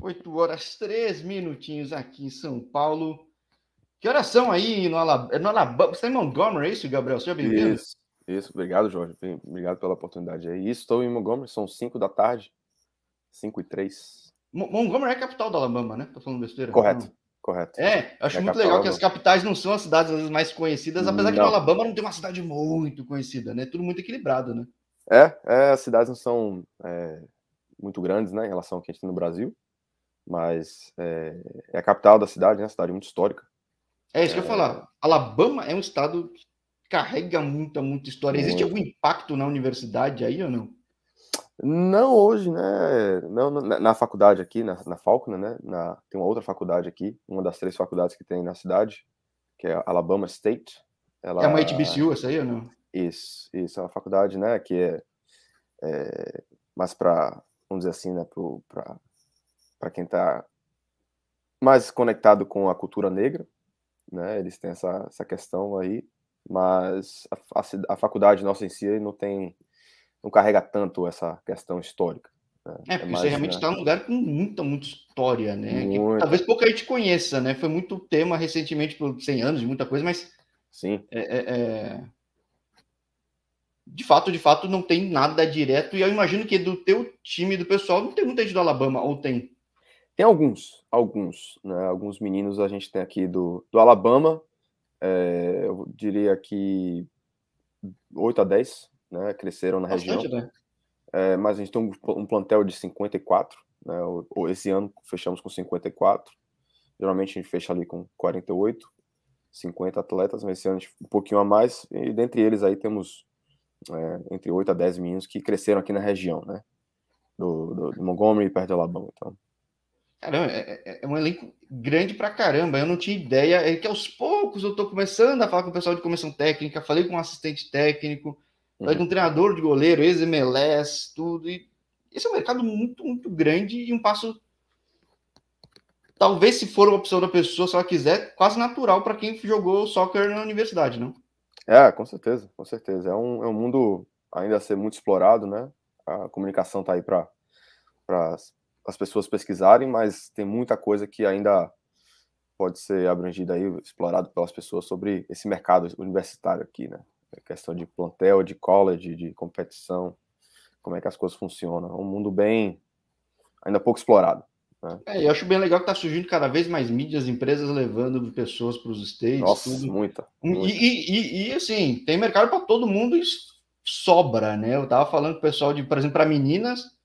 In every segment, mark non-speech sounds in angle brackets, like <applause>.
8 horas 3 minutinhos aqui em São Paulo. Que horas são aí no Alabama? É no Alabama? Você está em Montgomery, é isso, Gabriel? Seja bem-vindo. Isso, isso. Obrigado, Jorge. Obrigado pela oportunidade aí. Estou em Montgomery, são 5 da tarde. 5 e 3. Montgomery é a capital do Alabama, né? Tô falando besteira. Correto. Não. Correto. É, acho é muito legal que as capitais não são as cidades às vezes, mais conhecidas, apesar não. que no Alabama não tem uma cidade muito conhecida, né? Tudo muito equilibrado, né? É, é as cidades não são é, muito grandes, né, em relação ao que a gente tem no Brasil, mas é, é a capital da cidade, né? Uma cidade muito histórica. É isso que eu ia falar. Alabama é um estado que carrega muita, muita história. Existe algum impacto na universidade aí ou não? Não hoje, né? Não, na, na faculdade aqui, na, na Falcon, né? Na, tem uma outra faculdade aqui, uma das três faculdades que tem na cidade, que é Alabama State. Ela, é uma HBCU essa aí ou não? Isso, isso é uma faculdade, né? Que é, é mais para, vamos dizer assim, né? Para quem está mais conectado com a cultura negra, né? Eles têm essa, essa questão aí, mas a, a, a faculdade nossa em si não tem não carrega tanto essa questão histórica. Né? É, é porque você realmente está né? num lugar com muita, muita história, né? Que, talvez pouca gente conheça, né? Foi muito tema recentemente por 100 anos de muita coisa, mas. Sim. É, é, é, de fato, de fato, não tem nada direto. E eu imagino que do teu time, do pessoal, não tem muita gente do Alabama, ou tem? Tem alguns, alguns, né? Alguns meninos a gente tem aqui do, do Alabama. É, eu diria que 8 a 10 né, cresceram na Bastante, região. Né? É, mas a gente tem um, um plantel de 54, né, esse ano fechamos com 54, geralmente a gente fecha ali com 48, 50 atletas, mas esse ano um pouquinho a mais, e dentre eles aí temos é, entre 8 a 10 meninos que cresceram aqui na região, né, do, do, do Montgomery, perto de Alabama, então. Caramba, é, é, é, um elenco grande pra caramba. Eu não tinha ideia. É que aos poucos eu tô começando a falar com o pessoal de comissão técnica, falei com um assistente técnico, Vai com um treinador de goleiro, ex-MLS, tudo. E esse é um mercado muito, muito grande e um passo. Talvez, se for uma opção da pessoa, se ela quiser, quase natural para quem jogou soccer na universidade, não? É, com certeza, com certeza. É um, é um mundo ainda a ser muito explorado, né? A comunicação está aí para as pessoas pesquisarem, mas tem muita coisa que ainda pode ser abrangida aí, explorado pelas pessoas sobre esse mercado universitário aqui, né? questão de plantel, de college, de competição, como é que as coisas funcionam. É um mundo bem, ainda pouco explorado. Né? É, eu acho bem legal que está surgindo cada vez mais mídias, empresas levando pessoas para os States. Nossa, tudo. muita. muita. E, e, e, assim, tem mercado para todo mundo e sobra, né? Eu tava falando com o pessoal de, por exemplo, para meninas,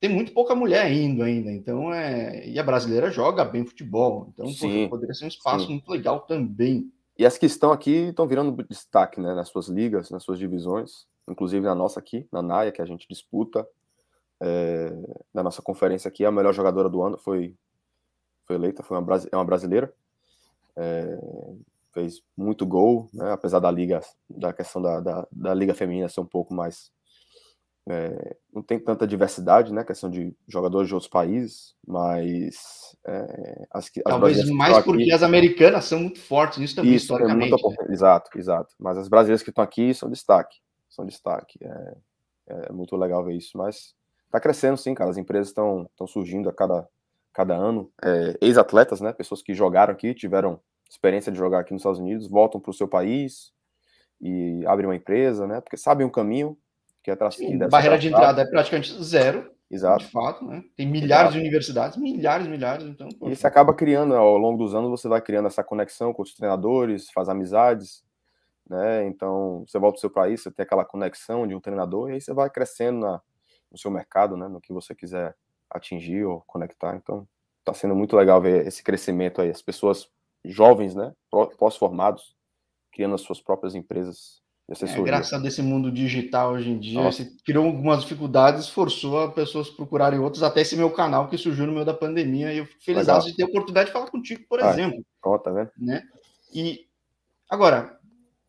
tem muito pouca mulher indo ainda, então é. E a brasileira joga bem futebol, então sim, poderia ser um espaço sim. muito legal também. E as que estão aqui estão virando destaque né, nas suas ligas, nas suas divisões, inclusive na nossa aqui, na NAIA, que a gente disputa. É, na nossa conferência aqui, a melhor jogadora do ano foi, foi eleita, foi uma, é uma brasileira. É, fez muito gol, né, apesar da liga, da questão da, da, da liga feminina ser um pouco mais é, não tem tanta diversidade, né? Questão de jogadores de outros países, mas é, as que talvez mais porque aqui, as americanas são muito fortes nisso também isso, historicamente. É muito, né? Exato, exato. Mas as brasileiras que estão aqui são destaque, são destaque. É, é muito legal ver isso, mas está crescendo sim, cara. As empresas estão estão surgindo a cada cada ano. É, ex-atletas, né? Pessoas que jogaram aqui, tiveram experiência de jogar aqui nos Estados Unidos, voltam para o seu país e abrem uma empresa, né? Porque sabem o caminho que é Sim, barreira de entrada é praticamente zero. Exato. De fato, né? Tem milhares Exato. de universidades, milhares, milhares, então. E você acaba criando, ao longo dos anos, você vai criando essa conexão com os treinadores, faz amizades, né? Então, você volta para o seu país, você tem aquela conexão de um treinador, e aí você vai crescendo na, no seu mercado, né? No que você quiser atingir ou conectar. Então, está sendo muito legal ver esse crescimento aí, as pessoas jovens, né? Pós-formados, criando as suas próprias empresas é engraçado esse mundo digital hoje em dia. Nossa. criou algumas dificuldades, forçou a pessoas procurarem outros, até esse meu canal que surgiu no meio da pandemia. E eu fico feliz de ter a oportunidade de falar contigo, por ah, exemplo. Ó, tá vendo? Né? E agora,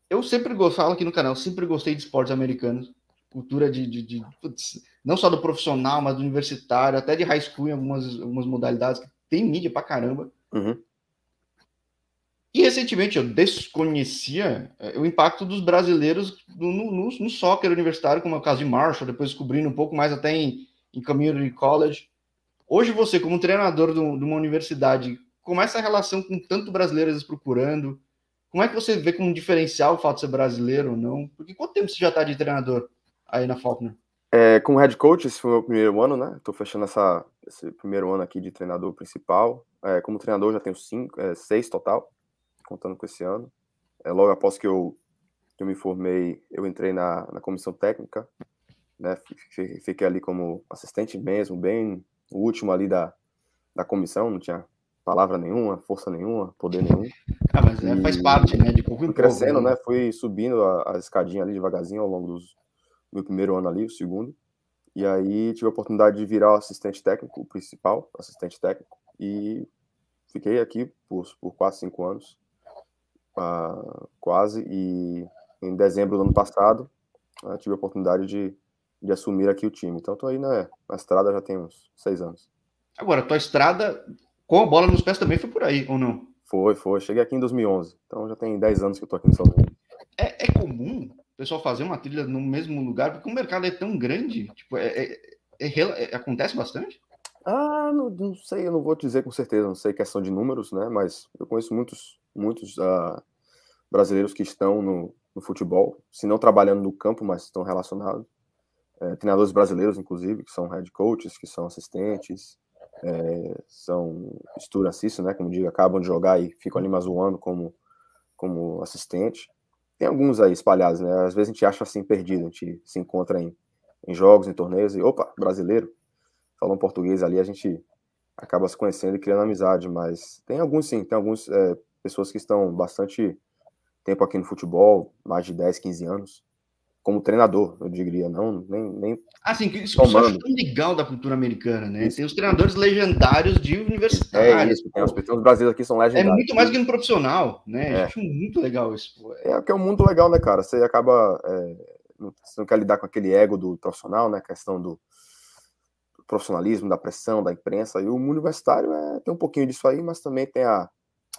eu sempre gosto, falo aqui no canal, sempre gostei de esportes americanos, cultura de, de, de putz, não só do profissional, mas do universitário, até de high school em algumas, algumas modalidades, que tem mídia pra caramba. Uhum. E recentemente eu desconhecia é, o impacto dos brasileiros no, no, no soccer universitário, como é o caso de Marshall, depois descobrindo um pouco mais até em, em community college. Hoje você, como treinador de uma universidade, como é essa relação com tanto brasileiros procurando? Como é que você vê como diferencial o fato de ser brasileiro ou não? Porque quanto tempo você já está de treinador aí na Faulkner? É, como head coach, esse foi o meu primeiro ano, né? Estou fechando essa, esse primeiro ano aqui de treinador principal. É, como treinador já tenho cinco, é, seis total, contando com esse ano. É, logo após que eu, que eu me formei, eu entrei na, na comissão técnica, né? Fiquei ali como assistente mesmo, bem o último ali da, da comissão, não tinha palavra nenhuma, força nenhuma, poder nenhum. Ah, mas é, faz parte, né? De pouco em pouco. crescendo, né? né? Fui subindo a, a escadinha ali devagarzinho ao longo dos meu primeiro ano ali, o segundo. E aí tive a oportunidade de virar o assistente técnico, o principal assistente técnico, e fiquei aqui por, por quase cinco anos, uh, quase, e em dezembro do ano passado uh, tive a oportunidade de, de assumir aqui o time. Então estou aí na, na estrada já tem uns seis anos. Agora, tua estrada com a bola nos pés também foi por aí, ou não? Foi, foi. Cheguei aqui em 2011, então já tem 10 anos que eu tô aqui Estados Unidos. É, é comum o pessoal fazer uma trilha no mesmo lugar, porque o mercado é tão grande, tipo, é, é, é, é acontece bastante? Ah, não, não, sei, eu não vou dizer com certeza, não sei questão de números, né? Mas eu conheço muitos, muitos uh, brasileiros que estão no, no, futebol, se não trabalhando no campo, mas estão relacionados. É, treinadores brasileiros, inclusive, que são head coaches, que são assistentes, é, são assistant, né? Como digo, acabam de jogar e ficam ali mais um ano como, como assistente. Tem alguns aí espalhados, né? Às vezes a gente acha assim perdido, a gente se encontra em, em jogos, em torneios, e opa, brasileiro, falando português ali, a gente acaba se conhecendo e criando amizade, mas tem alguns sim, tem algumas é, pessoas que estão bastante tempo aqui no futebol, mais de 10, 15 anos, como treinador, eu diria, não, nem. nem assim, isso, isso eu acho tão legal da cultura americana, né? Isso. Tem os treinadores legendários de universidade. É isso, tem os, tem os brasileiros aqui são legendários. É muito mais que no profissional, né? É. Eu acho muito legal isso. É, porque é um mundo legal, né, cara? Você acaba. É, você não quer lidar com aquele ego do profissional, né? A questão do profissionalismo, da pressão, da imprensa. E o universitário é, tem um pouquinho disso aí, mas também tem a,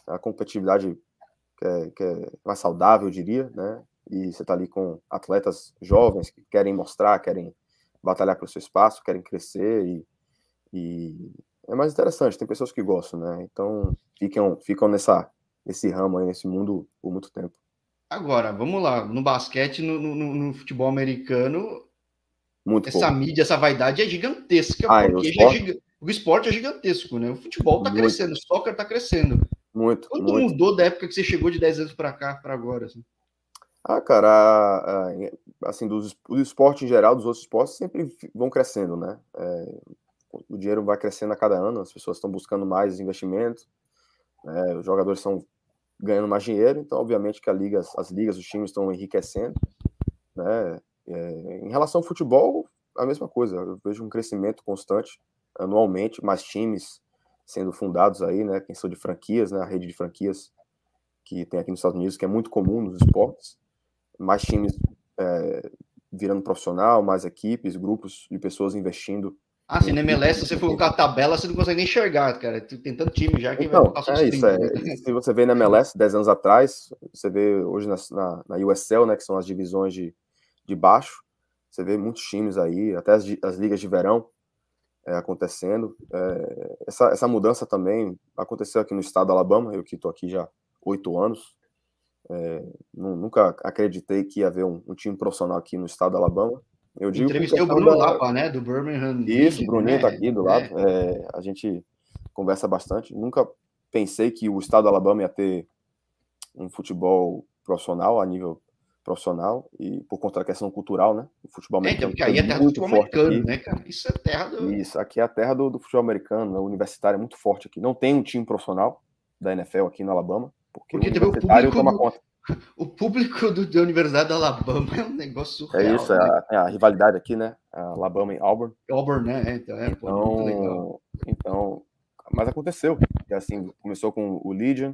a competitividade que é, que é mais saudável, eu diria, né? e você está ali com atletas jovens que querem mostrar, querem batalhar pelo seu espaço, querem crescer e, e, é mais interessante. Tem pessoas que gostam, né? Então ficam, ficam nessa, nesse ramo aí, nesse mundo por muito tempo. Agora, vamos lá, no basquete, no, no, no futebol americano, muito essa pouco. mídia, essa vaidade é gigantesca, ah, porque o esporte? É o esporte é gigantesco, né? O futebol está crescendo, o soccer está crescendo. Muito. Quanto muito. mudou da época que você chegou de 10 anos para cá, para agora? Assim? Ah, cara, a, a, assim, dos, do esporte em geral, dos outros esportes, sempre vão crescendo, né? É, o dinheiro vai crescendo a cada ano, as pessoas estão buscando mais investimentos, né? os jogadores estão ganhando mais dinheiro, então, obviamente, que a liga, as ligas, os times estão enriquecendo, né? É, em relação ao futebol, a mesma coisa, eu vejo um crescimento constante, anualmente, mais times sendo fundados aí, né? Quem são de franquias, né? A rede de franquias que tem aqui nos Estados Unidos, que é muito comum nos esportes mais times é, virando profissional, mais equipes, grupos de pessoas investindo. Ah, se na MLS você for colocar a tabela, você não consegue nem enxergar, cara. Tem tanto time já que então, vai É isso, é. Se você vê na MLS 10 anos atrás, você vê hoje na, na, na USL, né, que são as divisões de, de baixo, você vê muitos times aí, até as, as ligas de verão é, acontecendo. É, essa, essa mudança também aconteceu aqui no estado do Alabama, eu que estou aqui já oito anos, é, nunca acreditei que ia haver um, um, time profissional aqui no estado do Alabama. Eu digo Entrevistei o Bruno da... Lapa, né? Do Birmingham. Isso, o Bruninho está né? aqui do lado. É. é. a gente conversa bastante. Nunca pensei que o estado do Alabama ia ter um futebol profissional a nível profissional e por conta da questão cultural, né? O futebol americano. É, então, porque aí é terra do futebol americano, aqui. né, cara? Isso é terra do. Isso, aqui é a terra do, do futebol americano, né? o universitário é muito forte aqui. Não tem um time profissional da NFL aqui no Alabama. Porque, porque o universitário toma do, conta. <laughs> O público do, da Universidade da Alabama <laughs> é um negócio surreal. É isso, é né? a, é a, rivalidade aqui, né? A Alabama e Auburn. Auburn, né? É, então, é, então, então, mas aconteceu. E assim, começou com o Legion,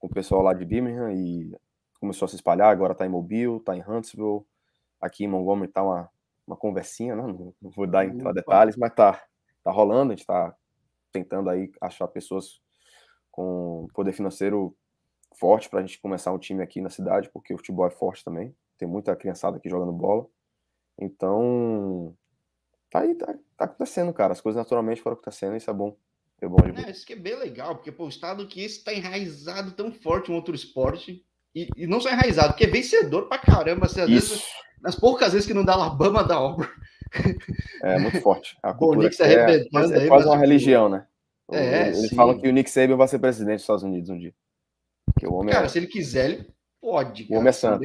com o pessoal lá de Birmingham e começou a se espalhar. Agora tá em Mobile, tá em Huntsville, aqui em Montgomery tá uma, uma conversinha, né? Não, não vou dar entrar detalhes, mas tá, tá rolando. A gente tá tentando aí achar pessoas com poder financeiro forte para a gente começar um time aqui na cidade, porque o futebol é forte também. Tem muita criançada aqui jogando bola. Então, tá aí, tá, tá acontecendo, cara. As coisas naturalmente foram acontecendo, isso é bom. É bom é, isso que é bem legal, porque pô, o estado que esse tá enraizado tão forte em outro esporte, e, e não só enraizado, porque é vencedor pra caramba. Assim, às isso. vezes, nas poucas vezes que não dá Alabama, dá Auburn. É muito forte. A <laughs> cultura Bom, é, é, é quase uma religião, né? É, Eles sim. falam que o Nick Saban vai ser presidente dos Estados Unidos um dia. Que o homem cara, é... se ele quiser, ele pode. Cara, o homem é santo.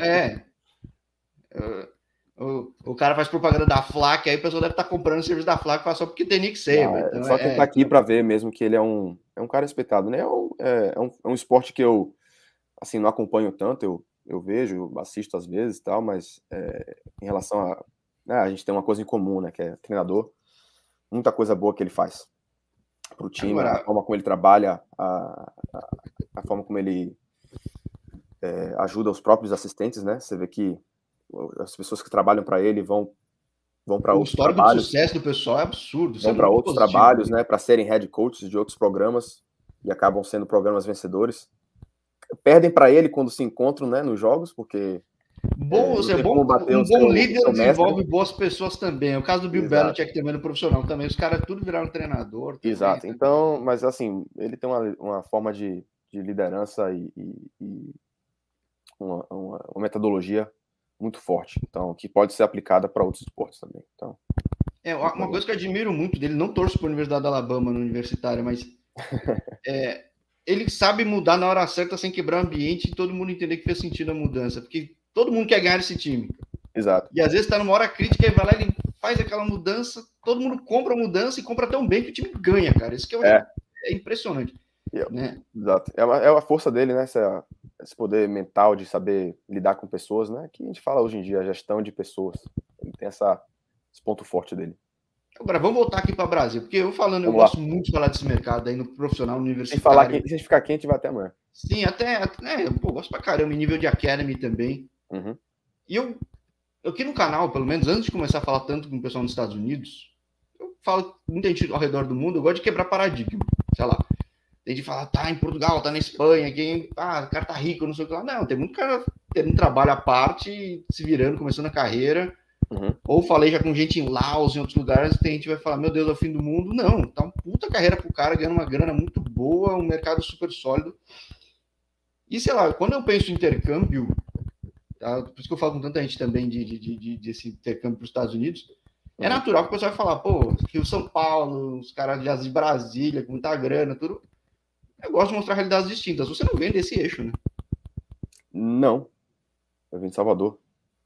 É. O, o cara faz propaganda da FLAC, aí o pessoal deve estar tá comprando o serviço da FLAC só porque tem Nick Saban. É, então, só é... tá aqui para ver mesmo que ele é um, é um cara respeitado, né? É um, é, é, um, é um esporte que eu assim não acompanho tanto, eu, eu vejo, assisto às vezes e tal, mas é, em relação a. Né, a gente tem uma coisa em comum, né? Que é treinador, muita coisa boa que ele faz para o time, Agora... a forma como ele trabalha, a, a, a forma como ele é, ajuda os próprios assistentes, né? Você vê que as pessoas que trabalham para ele vão vão para outros trabalhos. O sucesso do pessoal é absurdo. Vão é para outros positivo. trabalhos, né? Para serem head coaches de outros programas e acabam sendo programas vencedores. Perdem para ele quando se encontram, né? Nos jogos, porque Bom, é, é bom, um bom líder desenvolve boas pessoas também. É o caso do Bill. Belichick também no profissional também. Os caras tudo viraram treinador. Também, Exato. Então, mas assim, ele tem uma, uma forma de, de liderança e, e, e uma, uma, uma, metodologia muito forte. Então, que pode ser aplicada para outros esportes também. Então, é uma coisa que eu admiro muito dele. Não torço para a Universidade da Alabama no universitário, mas <laughs> é, ele sabe mudar na hora certa sem quebrar o ambiente e todo mundo entender que fez sentido a mudança. Porque Todo mundo quer ganhar esse time. Exato. E às vezes está numa hora crítica e vai lá e faz aquela mudança, todo mundo compra a mudança e compra tão bem que o time ganha, cara. Isso que eu é, é impressionante. Eu, né? Exato. É, uma, é a força dele, né? Essa, esse poder mental de saber lidar com pessoas, né? Que a gente fala hoje em dia, a gestão de pessoas. Ele tem essa, esse ponto forte dele. Agora, vamos voltar aqui para o Brasil, porque eu falando, vamos eu lá. gosto muito de falar desse mercado aí no profissional, universitário. Se, falar, se a gente ficar quente, vai até amanhã. Sim, até, até né, pô, gosto pra caramba, em nível de academy também. Uhum. E eu, eu aqui no canal, pelo menos antes de começar a falar tanto com o pessoal nos Estados Unidos, eu falo muita gente ao redor do mundo, eu gosto de quebrar paradigma. Sei lá, tem de falar, tá em Portugal, tá na Espanha, quem, ah, o cara tá rico, não sei o que lá. Não, tem muito cara tendo um trabalho à parte, se virando, começando a carreira. Uhum. Ou falei já com gente em Laos, em outros lugares, tem gente vai falar, meu Deus, é o fim do mundo. Não, tá uma puta carreira pro cara, ganhando uma grana muito boa, um mercado super sólido. E sei lá, quando eu penso em intercâmbio, Tá? Por isso que eu falo com tanta gente também de, de, de, desse intercâmbio para os Estados Unidos. É uhum. natural que o pessoal vai falar, pô, Rio São Paulo, os caras de Brasília, com muita grana, tudo. Eu gosto de mostrar realidades distintas. Você não vem desse eixo, né? Não. Eu vim de Salvador.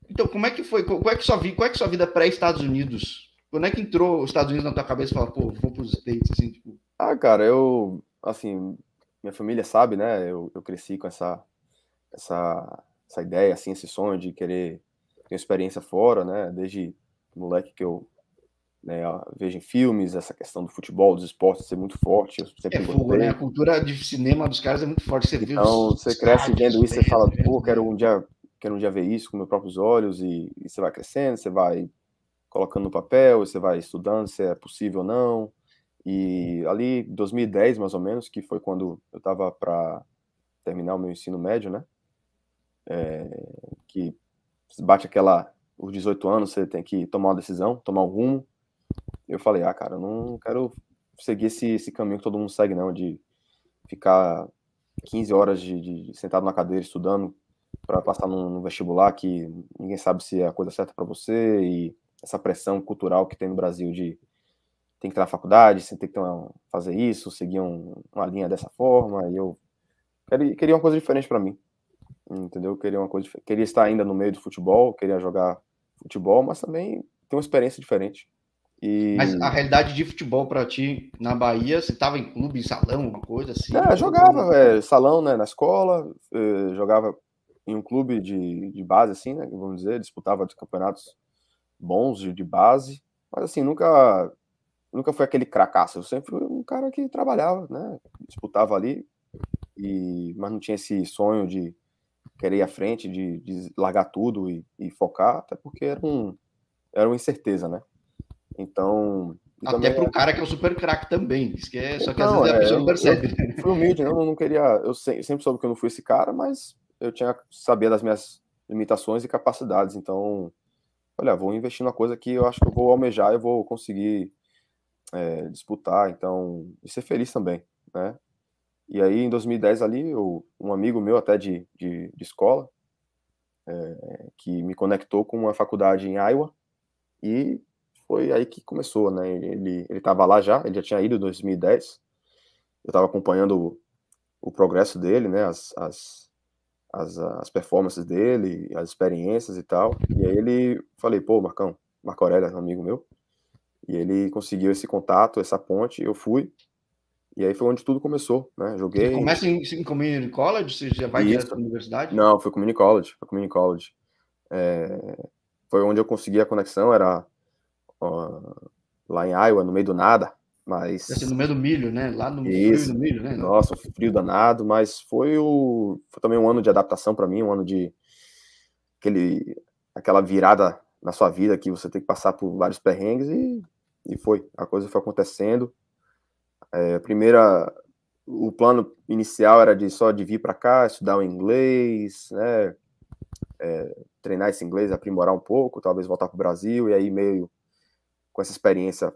Então, como é que foi? Qual é que sua vida, é que sua vida pré-Estados Unidos? Quando é que entrou os Estados Unidos na tua cabeça e falou, pô, vou para os States, assim, tipo... Ah, cara, eu, assim, minha família sabe, né? Eu, eu cresci com essa, essa essa ideia, assim, esse sonho de querer ter experiência fora, né? Desde moleque que eu né, vejo em filmes, essa questão do futebol, dos esportes ser muito forte. Eu sempre é fogo, né? A cultura de cinema dos caras é muito forte. Você então, você cresce vendo isso, você fala, pô, quero um dia, quero um dia ver isso com meus próprios olhos, e, e você vai crescendo, você vai colocando no papel, você vai estudando se é possível ou não. E ali, 2010, mais ou menos, que foi quando eu estava para terminar o meu ensino médio, né? é, que bate aquela os 18 anos, você tem que tomar uma decisão, tomar um rumo. Eu falei, ah, cara, eu não quero seguir esse, esse caminho que todo mundo segue, não, de ficar 15 horas de, de sentado na cadeira estudando para passar no vestibular que ninguém sabe se é a coisa certa para você e essa pressão cultural que tem no Brasil de tem que estar na faculdade, você tem que uma, fazer isso, seguir um, uma linha dessa forma. E eu queria, queria uma coisa diferente para mim entendeu? Queria uma coisa, queria estar ainda no meio do futebol, queria jogar futebol, mas também ter uma experiência diferente. E... Mas a realidade de futebol para ti na Bahia, você estava em clube, salão, alguma coisa assim? É, jogava, é, salão, né, na escola, é, jogava em um clube de, de base, assim, né, vamos dizer, disputava campeonatos bons de, de base, mas assim, nunca nunca foi aquele cracaço, eu sempre fui um cara que trabalhava, né, disputava ali, e, mas não tinha esse sonho de querer ir à frente, de, de largar tudo e, e, focar, até porque era, um, era uma incerteza, né? Então. Até para o é... cara que é o super craque também, isso que é, só que às vezes é, a pessoa não percebe. Eu, eu fui humilde, né? eu não queria. Eu sempre soube que eu não fui esse cara, mas eu tinha sabia das minhas limitações e capacidades, então ah, vou investir numa coisa que eu acho que eu vou almejar, eu vou conseguir é, disputar, então, e ser feliz também, né? E aí, em 2010 ali, eu, um amigo meu até de, de, de escola, é, que me conectou com uma faculdade em Iowa, e foi aí que começou, né? Ele estava lá já, ele já tinha ido em 2010, eu estava acompanhando o, o, progresso dele, né? As, as, as, as performances dele, as experiências e tal, e aí ele, falei, pô, Marcão, Marco Aurélio, um amigo meu, e ele conseguiu esse contato, essa ponte, eu fui, e aí foi onde tudo começou, né? Joguei. Você começa em, em community college? Você já vai direto para a universidade? Não, foi community college. Foi community college. É, foi onde eu consegui a conexão, era ó, lá em Iowa, no meio do nada, mas... Assim, no meio do milho, né? Lá no Isso. frio do milho, né? Nossa, frio danado, mas foi, o, foi também um ano de adaptação para mim, um ano de aquele, aquela virada na sua vida que você tem que passar por vários perrengues e, e foi, a coisa foi acontecendo. É, a primeira, o plano inicial era de só de vir para cá, estudar o inglês, né? É, treinar esse inglês, aprimorar um pouco, talvez voltar para o Brasil e aí meio com essa experiência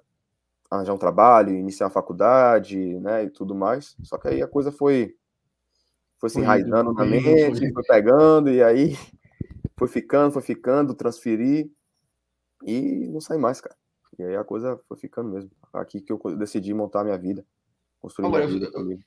arranjar um trabalho, iniciar a faculdade, né, e tudo mais. Só que aí a coisa foi foi se enraizando na mente, foi pegando e aí <laughs> foi ficando, foi ficando, transferir e não sai mais, cara. E aí a coisa foi ficando mesmo. Aqui que eu decidi montar minha vida. Construir Agora, eu, eu,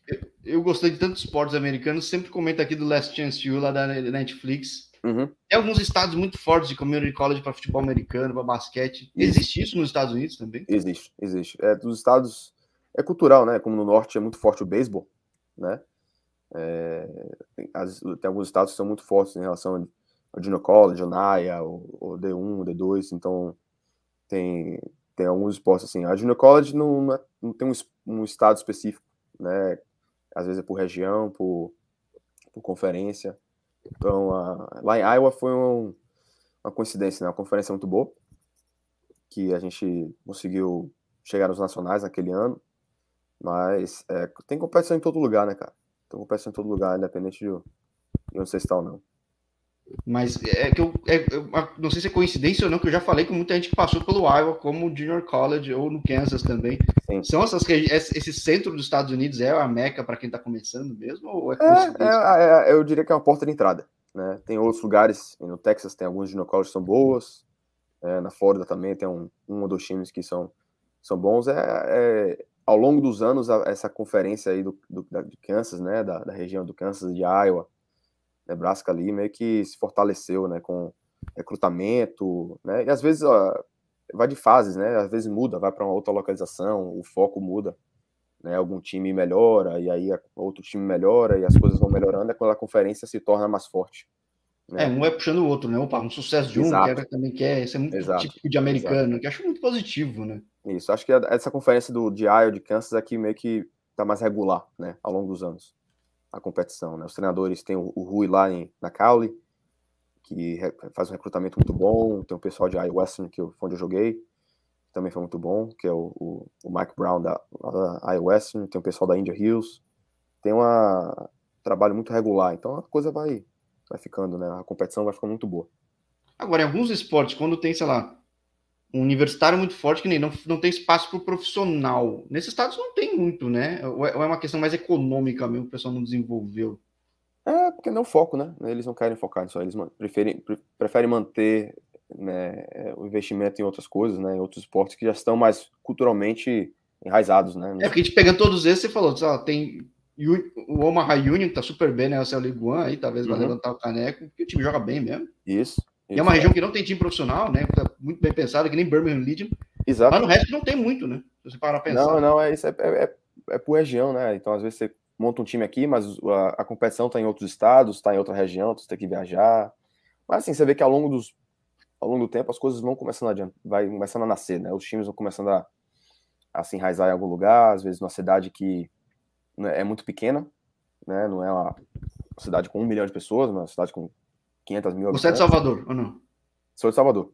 eu, gostei de tantos esportes americanos, sempre comento aqui do Last Chance You lá da Netflix. Uhum. Tem alguns estados muito fortes de community college para futebol americano, para basquete. Existe isso nos Estados Unidos também? Existe, existe. É, dos estados é cultural, né? Como no norte é muito forte o beisebol, né? É, tem, as, tem, alguns estados que são muito fortes em relação ao Junior College, o NAIA, o, o D1, o D2, então tem, tem alguns esportes assim. A Junior College não, é, não tem um, um estado específico, né? Às vezes é por região, por, por conferência. Então, a, lá em Iowa foi um, uma coincidência, né? Uma conferência muito boa, que a gente conseguiu chegar nos nacionais naquele ano. Mas é, tem competição em todo lugar, né, cara? Tem competição em todo lugar, independente de, de onde você está ou não. Mas é que eu, é, eu, não sei se é coincidência ou não, que eu já falei com muita gente que passou pelo Iowa, como Junior College ou no Kansas também. Sim. São essas esse centro dos Estados Unidos é a meca para quem está começando mesmo? Ou é, é, é, é, eu diria que é uma porta de entrada. Né? Tem outros lugares, no Texas tem alguns Junior College que são boas, é, na Flórida também tem um, um ou dois times que são, são bons. É, ao longo dos anos, essa conferência aí do, do, de Kansas, né, da, da região do Kansas, de Iowa, Nebraska ali meio que se fortaleceu, né, com recrutamento, né, e às vezes ó, vai de fases, né, às vezes muda, vai para uma outra localização, o foco muda, né, algum time melhora, e aí outro time melhora, e as coisas vão melhorando, é quando a conferência se torna mais forte. Né? É, um é puxando o outro, né, Opa, um sucesso de um, Exato. que também quer, isso é muito Exato. típico de americano, Exato. que acho muito positivo, né. Isso, acho que essa conferência do de Iowa, de Kansas, aqui meio que tá mais regular, né, ao longo dos anos a competição. Né? Os treinadores têm o, o Rui lá em, na Cowley, que faz um recrutamento muito bom, tem o pessoal de Iowa que foi onde eu joguei, que também foi muito bom, que é o, o, o Mike Brown da, da Iowa tem o pessoal da India Hills, tem um trabalho muito regular, então a coisa vai, vai ficando, né? A competição vai ficando muito boa. Agora, em alguns esportes, quando tem, sei lá, um universitário muito forte que nem não, não tem espaço para o profissional. Nesses estados não tem muito, né? Ou é, ou é uma questão mais econômica mesmo, o pessoal não desenvolveu. É, porque não foco, né? Eles não querem focar nisso, eles preferem, preferem manter né, o investimento em outras coisas, né? Em outros esportes que já estão mais culturalmente enraizados, né? É, porque a gente pegando todos esses, você falou, ó, tem o Omaha Union, que tá super bem, né? O League One aí, talvez vai uhum. levantar o caneco, porque o time joga bem mesmo. Isso. E é uma região que não tem time profissional, né? Tá muito bem pensado, que nem Birmingham Legion. Exato. Mas no resto não tem muito, né? Se você parar a pensar. Não, não, é isso. É, é, é, é por região, né? Então, às vezes, você monta um time aqui, mas a, a competição está em outros estados, está em outra região, você tem que viajar. Mas, assim, você vê que ao longo, dos, ao longo do tempo as coisas vão começando a vai começando a nascer, né? Os times vão começando a, a se enraizar em algum lugar, às vezes numa cidade que né, é muito pequena, né? Não é uma cidade com um milhão de pessoas, mas uma cidade com 500 mil Você é de Salvador, ou não? Sou de Salvador.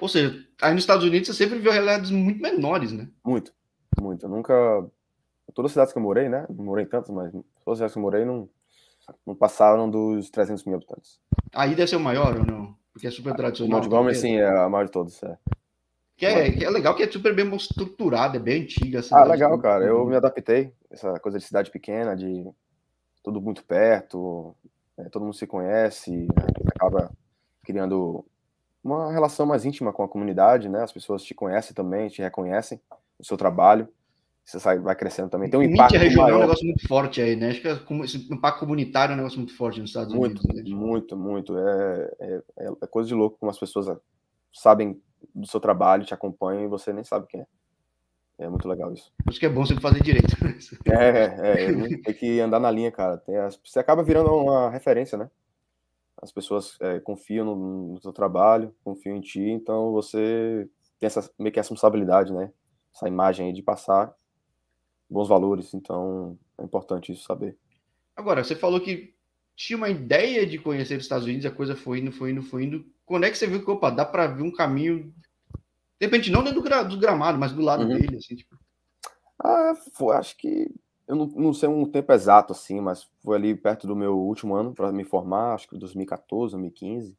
Ou seja, aí nos Estados Unidos você sempre viu realidades muito menores, né? Muito, muito. Eu nunca. Todas as cidades que eu morei, né? Não morei tantas, mas todas as cidades que eu morei não, não passaram dos 300 mil habitantes. Aí deve ser o maior ou não? porque é super tradicional. O Montgomery, sim, é a maior de todos, é. Que é, que é legal, que é super bem estruturado, é bem antiga. Ah, legal, cara. Eu me adaptei. Essa coisa de cidade pequena, de tudo muito perto, é, todo mundo se conhece, né? acaba criando uma relação mais íntima com a comunidade, né? As pessoas te conhecem também, te reconhecem o seu trabalho. Você sai, vai crescendo também. Tem um impacto mídia regional maior. é um negócio muito forte aí, né? Acho que é esse impacto comunitário é um negócio muito forte nos Estados muito, Unidos. Né? Muito, muito. É, é, é, coisa de louco como as pessoas sabem do seu trabalho, te acompanham e você nem sabe quem é. É muito legal isso. Acho que é bom você fazer direito. <laughs> é, é, tem que andar na linha, cara. As, você acaba virando uma referência, né? As pessoas é, confiam no, no seu trabalho, confiam em ti, então você tem essa meio que responsabilidade, né? Essa imagem aí de passar bons valores, então é importante isso saber. Agora, você falou que tinha uma ideia de conhecer os Estados Unidos, a coisa foi indo, foi indo, foi indo. Quando é que você viu que, opa, dá para ver um caminho de repente, não dentro do, gra do gramado, mas do lado uhum. dele, assim, tipo. Ah, foi, acho que. Eu não, não, sei um tempo exato, assim, mas foi ali perto do meu último ano para me formar, acho que 2014, 2015,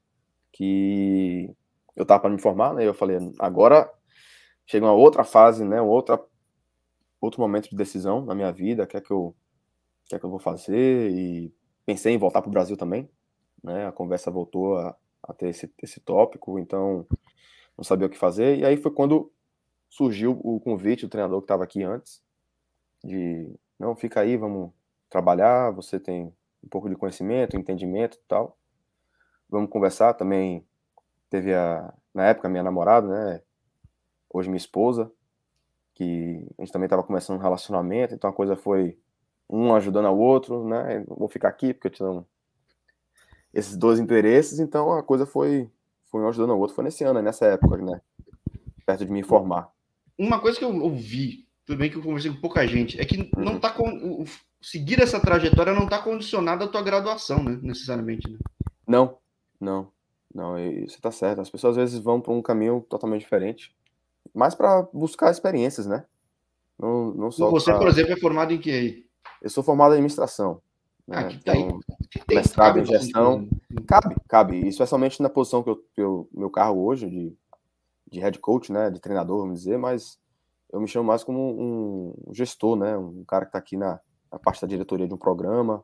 que eu tava para me formar, né? E eu falei, agora chega uma outra fase, né? Outra, outro momento de decisão na minha vida, o que é que eu, que é que eu vou fazer? E pensei em voltar para o Brasil também, né? A conversa voltou a, a ter esse, esse tópico, então não sabia o que fazer. E aí foi quando surgiu o convite do treinador que estava aqui antes, de não, fica aí, vamos trabalhar, você tem um pouco de conhecimento, entendimento e tal. Vamos conversar também. Teve a, na época, minha namorada, né? Hoje minha esposa, que a gente também estava começando um relacionamento, então a coisa foi um ajudando ao outro, né? Vou ficar aqui porque eu tinha esses dois interesses, então a coisa foi foi um ajudando ao outro. Foi nesse ano, nessa época, né? Perto de me formar. Uma coisa que eu ouvi, tudo bem que eu conversei com pouca gente, é que uhum. não tá com. O, seguir essa trajetória não está condicionada à tua graduação, né? Necessariamente, né? Não, não. Não, você está certo. As pessoas às vezes vão para um caminho totalmente diferente, mas para buscar experiências, né? Não, não só Você, pra... por exemplo, é formado em que aí? Eu sou formado em administração. Né? Ah, que tá então, aí. mestrado em gestão. Cabe, cabe. Especialmente na posição que eu, eu meu carro hoje, de, de head coach, né? De treinador, vamos dizer, mas eu me chamo mais como um gestor, né? Um cara que está aqui na, na parte da diretoria de um programa,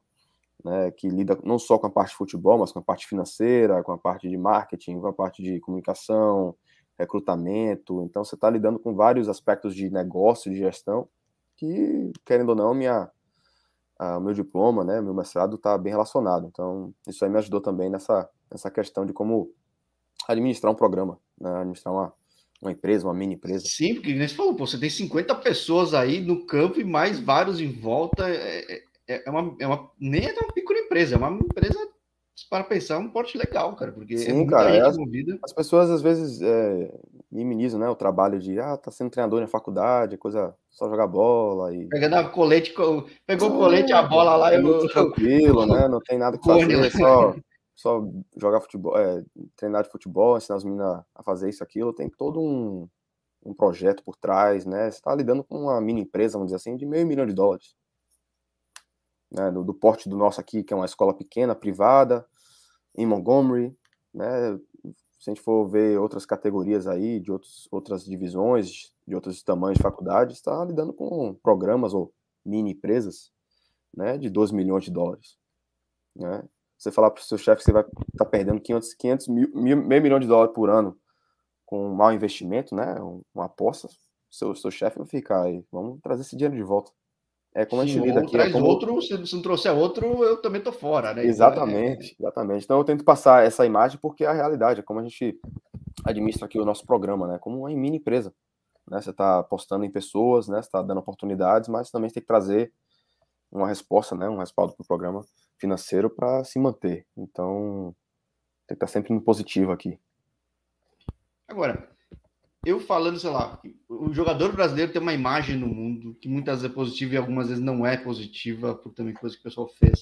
né? Que lida não só com a parte de futebol, mas com a parte financeira, com a parte de marketing, com a parte de comunicação, recrutamento. Então, você está lidando com vários aspectos de negócio, de gestão, que, querendo ou não, minha o meu diploma, né, meu mestrado está bem relacionado. Então, isso aí me ajudou também nessa, nessa questão de como administrar um programa, né, administrar uma, uma empresa, uma mini empresa. Sim, porque você falou, pô, você tem 50 pessoas aí no campo e mais vários em volta. É, é, é uma, é uma, nem é uma pequena empresa, é uma empresa para pensar um porte legal, cara, porque Sim, é cara, é, as, as, pessoas às vezes é, minimizam, né, o trabalho de, ah, tá sendo treinador na faculdade, coisa, só jogar bola e... Pegando colete, pegou o colete, a bola lá... É muito tranquilo, né, não tem nada que fazer, é só, só jogar futebol, é, treinar de futebol, ensinar as meninas a fazer isso, aquilo, tem todo um, um projeto por trás, né, você tá lidando com uma mini empresa, vamos dizer assim, de meio milhão de dólares. Né, do, do, porte do nosso aqui, que é uma escola pequena, privada, em Montgomery, né, se a gente for ver outras categorias aí, de outros, outras divisões, de outros tamanhos de faculdades, está lidando com programas ou mini empresas, né, de 12 milhões de dólares, né, você falar para o seu chefe que você vai estar tá perdendo 500, 500 mil, meio milhão de dólares por ano com um mau investimento, né, uma aposta, seu, seu chefe vai ficar aí, vamos trazer esse dinheiro de volta. É como a gente lida aqui. É traz como... outro, se, não trouxer outro, eu também tô fora, né? Exatamente, então, é... exatamente. Então eu tento passar essa imagem porque é a realidade, é como a gente administra aqui o nosso programa, né? Como uma mini empresa. Né? Você está apostando em pessoas, né? Você está dando oportunidades, mas também tem que trazer uma resposta, né? Um respaldo para o programa financeiro para se manter. Então tem que estar sempre no positivo aqui. Agora, eu falando, sei lá, o jogador brasileiro tem uma imagem no mundo que muitas vezes é positiva e algumas vezes não é positiva, por também coisa que o pessoal fez.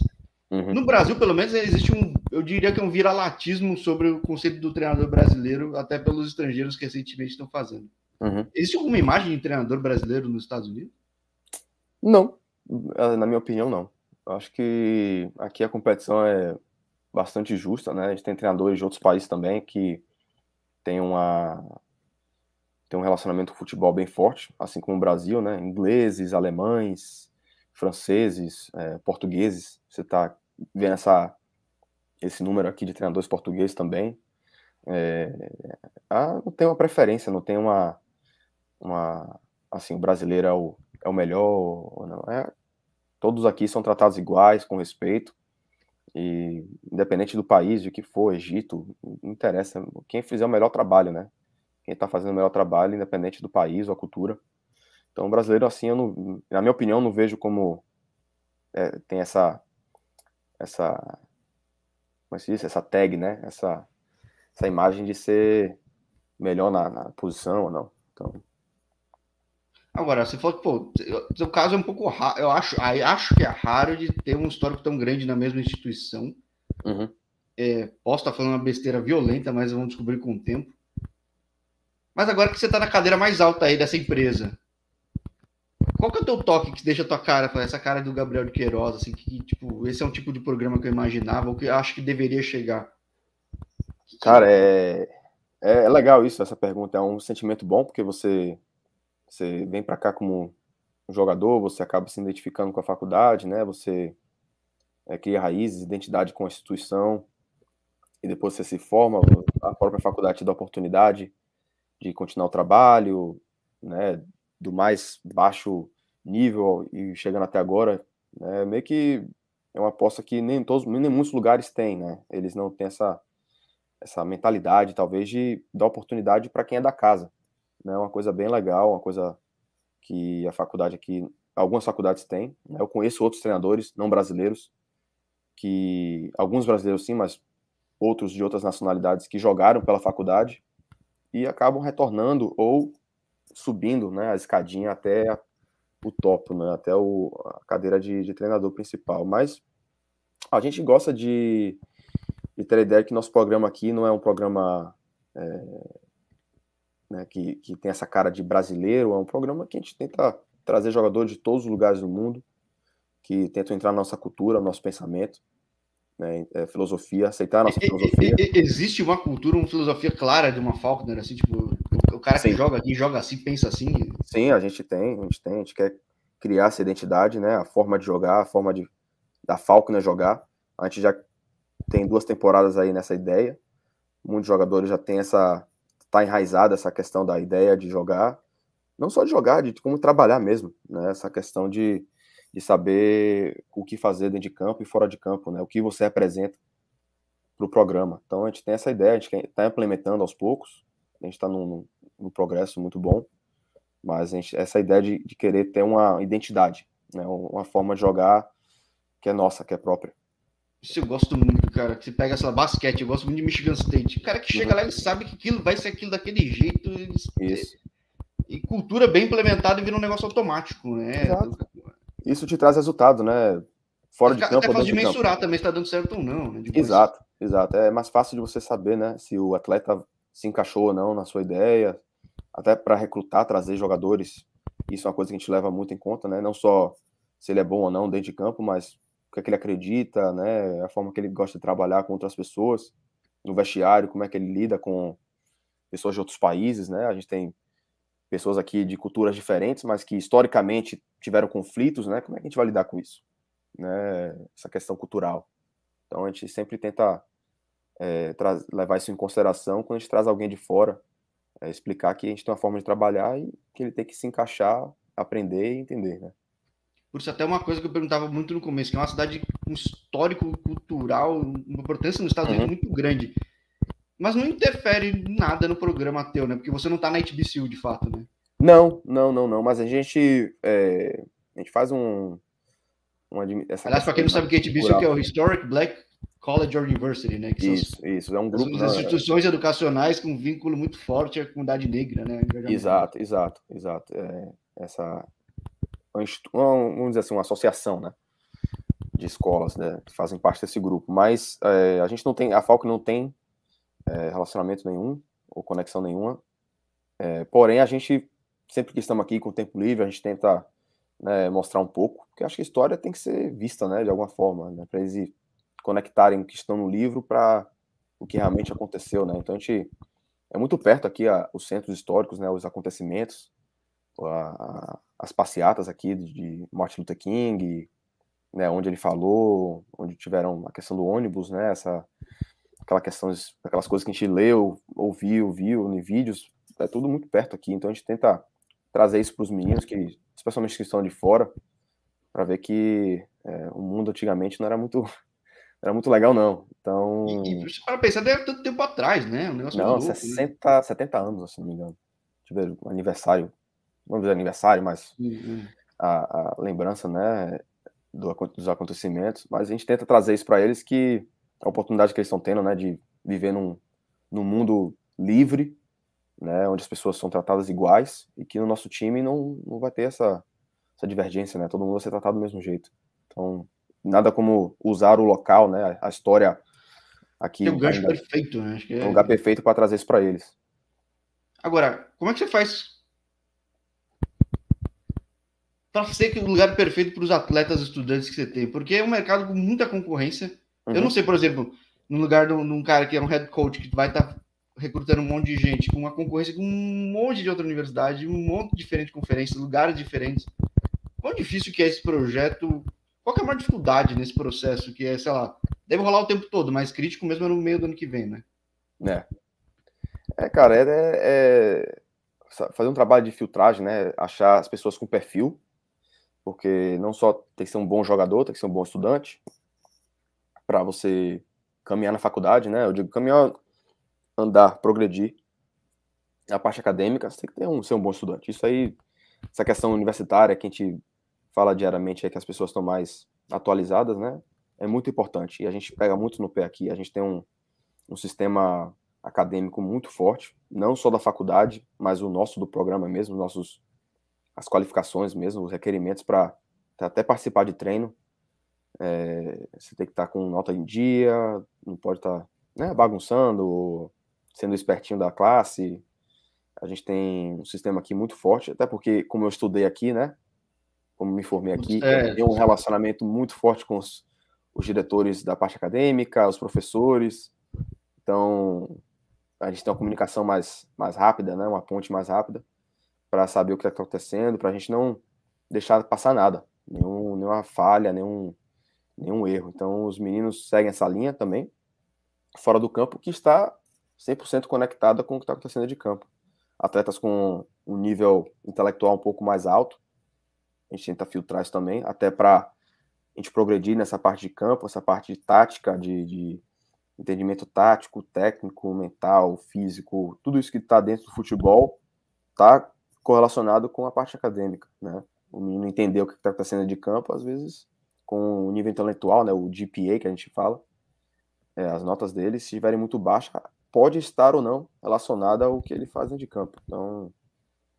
Uhum. No Brasil, pelo menos, existe um, eu diria que é um viralatismo sobre o conceito do treinador brasileiro, até pelos estrangeiros que recentemente estão fazendo. Uhum. Existe alguma imagem de treinador brasileiro nos Estados Unidos? Não, na minha opinião, não. Eu acho que aqui a competição é bastante justa, né? A gente tem treinadores de outros países também que tem uma tem um relacionamento com o futebol bem forte, assim como o Brasil, né? Ingleses, alemães, franceses, é, portugueses. Você está vendo essa, esse número aqui de treinadores portugueses também. É, ah, não tem uma preferência, não tem uma, uma assim, o brasileiro é o, é o melhor, não. É, todos aqui são tratados iguais, com respeito. E independente do país, de que for, Egito, não interessa. Quem fizer o melhor trabalho, né? Quem está fazendo o melhor trabalho, independente do país ou a cultura. Então, o brasileiro, assim, eu não, na minha opinião, não vejo como é, tem essa, essa, como é se diz? Essa tag, né? Essa, essa imagem de ser melhor na, na posição ou não. Então, Agora, você falou que, pô, seu caso é um pouco raro. Eu acho, acho que é raro de ter um histórico tão grande na mesma instituição. Uhum. É, posso estar falando uma besteira violenta, mas vamos descobrir com o tempo. Mas agora que você está na cadeira mais alta aí dessa empresa, qual que é o teu toque que deixa a tua cara, essa cara do Gabriel de Queiroz, assim, que, tipo, esse é um tipo de programa que eu imaginava, ou que eu acho que deveria chegar? Cara, é, é, é legal isso, essa pergunta. É um sentimento bom, porque você você vem para cá como um jogador, você acaba se identificando com a faculdade, né? Você é, cria raízes, identidade com a instituição, e depois você se forma, a própria faculdade te dá oportunidade de continuar o trabalho, né? Do mais baixo nível e chegando até agora, né? Meio que é uma aposta que nem todos, nem muitos lugares têm, né? Eles não têm essa essa mentalidade, talvez, de dar oportunidade para quem é da casa né? Uma coisa bem legal, uma coisa que a faculdade aqui, algumas faculdades têm. Né? Eu conheço outros treinadores não brasileiros que alguns brasileiros sim, mas outros de outras nacionalidades que jogaram pela faculdade e acabam retornando ou subindo, né, a escadinha até o topo, né, até o, a cadeira de, de treinador principal. Mas a gente gosta de, de ter a ideia que nosso programa aqui não é um programa é, né, que, que tem essa cara de brasileiro, é um programa que a gente tenta trazer jogadores de todos os lugares do mundo, que tentam entrar na nossa cultura, no nosso pensamento, né, é, filosofia, aceitar a nossa filosofia. Existe uma cultura, uma filosofia clara de uma Faulkner, assim, tipo, o cara Sim. que joga aqui, joga assim, pensa assim? Sim, a gente tem, a gente tem, a gente quer criar essa identidade, né, a forma de jogar, a forma de, da Faulkner jogar, a gente já tem duas temporadas aí nessa ideia, muitos jogadores já têm essa, está enraizada essa questão da ideia de jogar, não só de jogar, de como trabalhar mesmo, né? Essa questão de, de saber o que fazer dentro de campo e fora de campo, né? O que você representa para o programa. Então a gente tem essa ideia, a gente está implementando aos poucos, a gente está num, num, progresso muito bom, mas gente, essa ideia de, de, querer ter uma identidade, né? Uma forma de jogar que é nossa, que é própria. Isso eu gosto muito, cara. Que você pega essa basquete, eu gosto muito de Michigan State. O cara que chega uhum. lá, ele sabe que aquilo vai ser aquilo daquele jeito. Isso. E cultura bem implementada e vira um negócio automático, né? Exato. Isso te traz resultado, né? Fora de campo. É fácil de mensurar também se tá dando certo ou não, né? Exato, exato. É mais fácil de você saber, né? Se o atleta se encaixou ou não na sua ideia. Até para recrutar, trazer jogadores. Isso é uma coisa que a gente leva muito em conta, né? Não só se ele é bom ou não dentro de campo, mas o que, é que ele acredita, né? A forma que ele gosta de trabalhar com outras pessoas no vestiário, como é que ele lida com pessoas de outros países, né? A gente tem pessoas aqui de culturas diferentes, mas que historicamente tiveram conflitos, né? Como é que a gente vai lidar com isso, né? Essa questão cultural. Então a gente sempre tenta é, levar isso em consideração quando a gente traz alguém de fora, é, explicar que a gente tem uma forma de trabalhar e que ele tem que se encaixar, aprender e entender, né? Por isso, até uma coisa que eu perguntava muito no começo, que é uma cidade com histórico, cultural, uma importância nos Estados uhum. Unidos muito grande. Mas não interfere nada no programa teu, né? Porque você não tá na HBCU, de fato, né? Não, não, não, não. Mas a gente, é, a gente faz um... Uma, essa Aliás, para quem não sabe o que é HBCU, que é o Historic Black College or University, né? Isso, isso. É um grupo... São instituições não, é... educacionais com um vínculo muito forte à comunidade negra, né? Exato, exato, exato. É, essa vamos dizer assim, uma associação, né? De escolas, né? Que fazem parte desse grupo. Mas é, a gente não tem, a Falco não tem é, relacionamento nenhum, ou conexão nenhuma. É, porém, a gente, sempre que estamos aqui com tempo livre, a gente tenta né, mostrar um pouco, porque acho que a história tem que ser vista, né? De alguma forma, né? Para eles conectarem o que estão no livro para o que realmente aconteceu, né? Então a gente é muito perto aqui a, os centros históricos, né? Os acontecimentos, a, a, as passeatas aqui de, de Martin Luther King, né? Onde ele falou, onde tiveram a questão do ônibus, né? Essa aquela questão, aquelas coisas que a gente leu, ouviu, viu em vídeos, é tudo muito perto aqui. Então a gente tenta trazer isso para os meninos que, especialmente que estão de fora, para ver que é, o mundo antigamente não era muito <laughs> era muito legal, não. Então. E, e para pensar, deve tanto tempo atrás, né? Um não, louco, 60, né? 70 anos, se não me engano. Ver, um aniversário. Vamos dizer aniversário, mas uhum. a, a, lembrança, né? Do, dos acontecimentos. Mas a gente tenta trazer isso para eles que a oportunidade que eles estão tendo, né? De viver num, num mundo livre, né? Onde as pessoas são tratadas iguais e que no nosso time não, não vai ter essa, essa divergência, né? Todo mundo vai ser tratado do mesmo jeito. Então, nada como usar o local, né? A história aqui. É um gancho perfeito, né? Acho que é... um lugar perfeito para trazer isso para eles. Agora, como é que você faz para ser o lugar perfeito para os atletas estudantes que você tem? Porque é um mercado com muita concorrência. Uhum. Eu não sei, por exemplo, no lugar de um cara que é um head coach que vai estar tá recrutando um monte de gente, com uma concorrência com um monte de outra universidade, um monte de diferentes conferências, lugares diferentes. Quão difícil que é esse projeto qual que é a maior dificuldade nesse processo? Que é, sei lá, deve rolar o tempo todo, mas crítico mesmo é no meio do ano que vem, né? É. É, cara, é, é, fazer um trabalho de filtragem, né? Achar as pessoas com perfil, porque não só tem que ser um bom jogador, tem que ser um bom estudante, para você caminhar na faculdade, né? Eu digo caminhar, andar, progredir. A parte acadêmica, você tem que ter um, ser um bom estudante. Isso aí, essa questão universitária que a gente fala diariamente é que as pessoas estão mais atualizadas, né? É muito importante. E a gente pega muito no pé aqui. A gente tem um, um sistema acadêmico muito forte, não só da faculdade, mas o nosso do programa mesmo, nossos as qualificações mesmo, os requerimentos para até participar de treino. É, você tem que estar tá com nota em dia, não pode estar tá, né, bagunçando, sendo espertinho da classe. A gente tem um sistema aqui muito forte, até porque, como eu estudei aqui, né, como me formei aqui, é. tenho um relacionamento muito forte com os, os diretores da parte acadêmica, os professores. Então, a gente tem uma comunicação mais, mais rápida, né? uma ponte mais rápida, para saber o que está acontecendo, para a gente não deixar passar nada, nenhum, nenhuma falha, nenhum, nenhum erro. Então, os meninos seguem essa linha também, fora do campo, que está 100% conectada com o que está acontecendo de campo. Atletas com um nível intelectual um pouco mais alto, a gente tenta filtrar isso também, até para a gente progredir nessa parte de campo, essa parte de tática, de, de entendimento tático, técnico, mental, físico, tudo isso que está dentro do futebol está correlacionado com a parte acadêmica, né? O menino entender o que está acontecendo de campo, às vezes, com o nível intelectual, né, o GPA que a gente fala, é, as notas dele, se estiverem muito baixas, pode estar ou não relacionada ao que ele faz de campo. Então,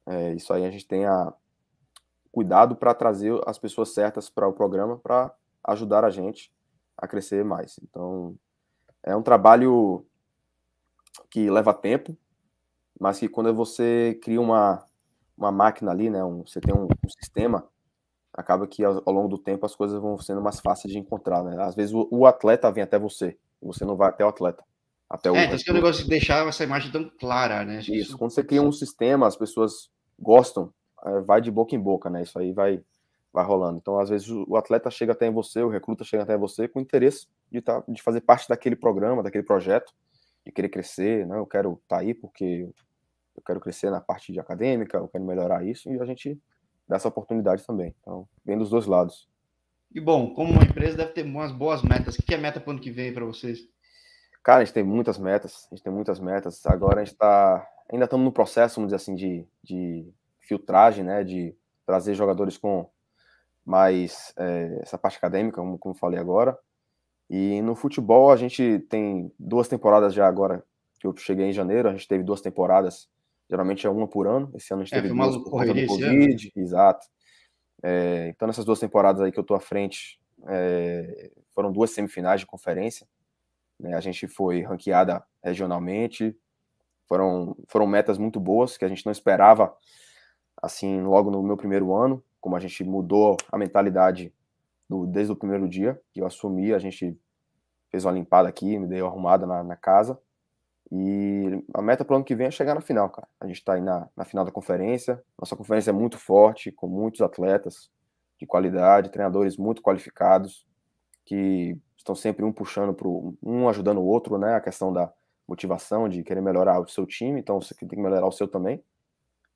é, isso aí a gente tem a, cuidado para trazer as pessoas certas para o programa para ajudar a gente a crescer mais. Então, é um trabalho que leva tempo, mas que quando você cria uma, uma máquina ali, né, um, você tem um, um sistema, acaba que ao, ao, longo do tempo as coisas vão sendo mais fáceis de encontrar, né? Às vezes o, o atleta vem até você, e você não vai até o atleta. Até o é, esse é o negócio de deixar essa imagem tão clara, né? Isso, isso, quando você cria um sistema, as pessoas gostam é, vai de boca em boca, né? Isso aí vai, vai rolando. Então, às vezes, o atleta chega até você, o recruta chega até você com interesse de, tá, de fazer parte daquele programa, daquele projeto, de querer crescer, né? Eu quero estar tá aí porque eu quero crescer na parte de acadêmica, eu quero melhorar isso, e a gente dá essa oportunidade também. Então, vem dos dois lados. E bom, como uma empresa deve ter umas boas metas. O que é meta para o ano que vem para vocês? Cara, a gente tem muitas metas, a gente tem muitas metas. Agora a gente está, ainda estamos no processo, vamos dizer assim, de, de filtragem, né, de trazer jogadores com mais é, essa parte acadêmica, como, como falei agora. E no futebol a gente tem duas temporadas já agora, que eu cheguei em janeiro, a gente teve duas temporadas, geralmente é uma por ano, esse ano a gente é, teve duas por conta do Covid, exato. É, então nessas duas temporadas aí que eu tô à frente, é, foram duas semifinais de conferência, né, a gente foi ranqueada regionalmente, foram, foram metas muito boas, que a gente não esperava assim, logo no meu primeiro ano, como a gente mudou a mentalidade do, desde o primeiro dia que eu assumi, a gente fez uma limpada aqui, me deu arrumada na, na casa. E a meta para o ano que vem é chegar na final, cara. A gente está aí na, na final da conferência. Nossa conferência é muito forte, com muitos atletas de qualidade, treinadores muito qualificados, que estão sempre um puxando para um ajudando o outro, né? A questão da motivação de querer melhorar o seu time, então você tem que melhorar o seu também.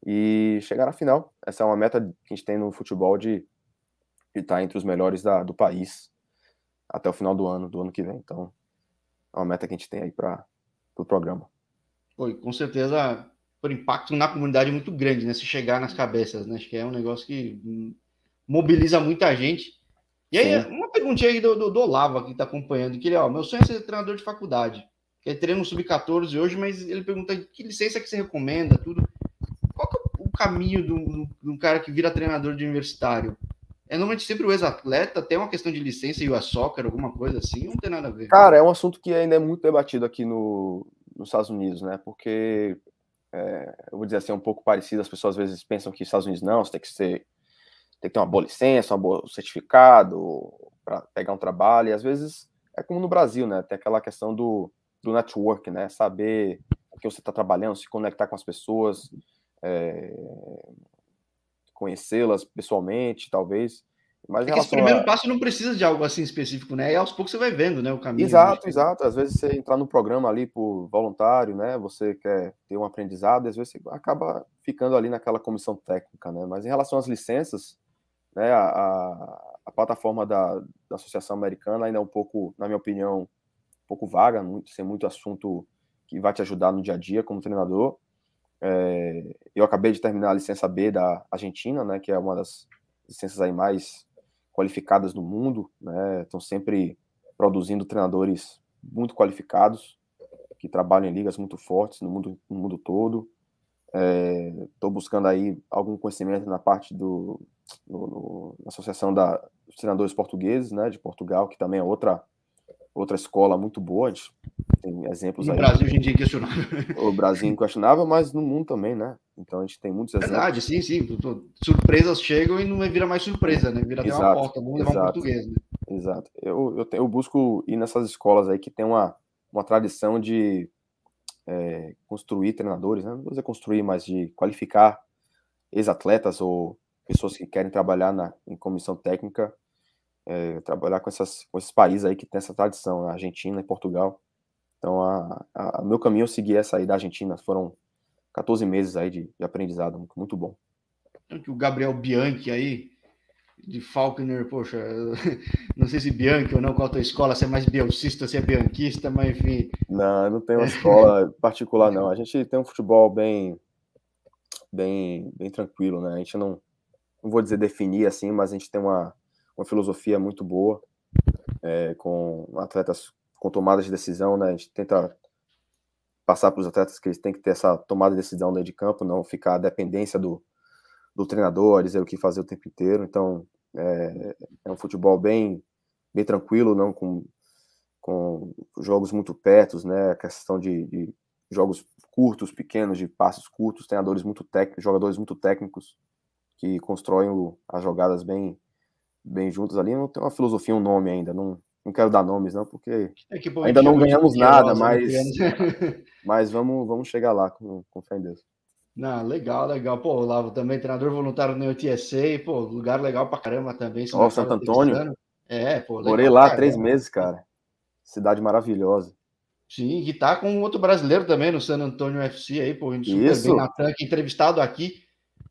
E chegar na final. Essa é uma meta que a gente tem no futebol de, estar entre os melhores da, do país até o final do ano, do ano que vem. Então, é uma meta que a gente tem aí para o pro programa. Foi, com certeza, por impacto na comunidade muito grande, né? Se chegar nas cabeças, né? Acho que é um negócio que mobiliza muita gente. E aí, Sim. uma perguntinha aí do, do, do Olavo que está acompanhando, que ele, ó, meu sonho é ser treinador de faculdade. Ele treina no Sub-14 hoje, mas ele pergunta que licença que você recomenda, tudo. Qual que é o caminho de um cara que vira treinador de universitário? É normalmente sempre o ex-atleta, tem uma questão de licença e o soccer, alguma coisa assim, não tem nada a ver. Cara, é um assunto que ainda é muito debatido aqui no, nos Estados Unidos, né? Porque, é, eu vou dizer assim, é um pouco parecido, as pessoas às vezes pensam que Estados Unidos não, você tem que ser tem que ter uma boa licença, um bom certificado para pegar um trabalho, e às vezes é como no Brasil, né? Tem aquela questão do, do network, né? Saber o que você está trabalhando, se conectar com as pessoas, é, conhecê-las pessoalmente, talvez. Mas é esse primeiro a... passo não precisa de algo assim específico, né? E aos poucos você vai vendo, né, o caminho. Exato, exato. Às vezes você entrar no programa ali por voluntário, né? Você quer ter um aprendizado, e às vezes você acaba ficando ali naquela comissão técnica, né? Mas em relação às licenças, né? A, a, a plataforma da, da Associação Americana ainda é um pouco, na minha opinião, um pouco vaga, muito, sem muito assunto que vai te ajudar no dia a dia como treinador. É, eu acabei de terminar a licença B da Argentina, né? Que é uma das licenças aí mais qualificadas no mundo, né? Estão sempre produzindo treinadores muito qualificados que trabalham em ligas muito fortes no mundo, no mundo todo. Estou é, buscando aí algum conhecimento na parte do no, no, na Associação da, dos Treinadores Portugueses, né, de Portugal, que também é outra outra escola muito boa. tem exemplos no aí. No Brasil hoje em dia é questionável. O Brasil inquestionável, mas no mundo também, né? Então a gente tem muitos exemplos. Verdade, sim, sim. Surpresas chegam e não vira mais surpresa, né? Vira exato, até uma porta, vamos levar um português, né? Exato. Eu, eu, eu busco ir nessas escolas aí que tem uma, uma tradição de é, construir treinadores, né? não vou dizer construir, mas de qualificar ex-atletas ou pessoas que querem trabalhar na, em comissão técnica, é, trabalhar com, essas, com esses países aí que tem essa tradição, a Argentina e Portugal. Então, a, a, meu caminho eu segui essa aí da Argentina, foram 14 meses aí de, de aprendizado, muito, muito bom. O Gabriel Bianchi aí, de Falconer, poxa, <laughs> não sei se Bianchi ou não, qual a tua escola, se é mais bielcista, se é bianquista, mas enfim. Não, não tem uma <laughs> escola particular, não. A gente tem um futebol bem, bem, bem tranquilo, né? A gente não, não vou dizer definir assim, mas a gente tem uma, uma filosofia muito boa, é, com atletas com tomada de decisão, né? A gente tenta passar para os atletas que eles têm que ter essa tomada de decisão dentro de campo, não ficar a dependência do, do treinador, dizer o que fazer o tempo inteiro. Então, é, é um futebol bem, bem tranquilo, não com, com jogos muito perto, né? A questão de, de jogos curtos, pequenos, de passos curtos, treinadores muito técnicos, jogadores muito técnicos que constroem o, as jogadas bem, bem juntas ali. Não tem uma filosofia, um nome ainda. Não, não quero dar nomes, não, porque é ainda não ganhamos nada, mas, <laughs> mas vamos, vamos chegar lá com, com fé em Deus. Não, legal, legal. Pô, Olavo também, treinador voluntário no UTSA, pô, lugar legal pra caramba também. Ó, oh, Santo Antônio. É, pô. Morei lá caramba. três meses, cara. Cidade maravilhosa. Sim, e tá com outro brasileiro também no San Antônio FC aí, pô, super Isso. bem, Natan, entrevistado aqui.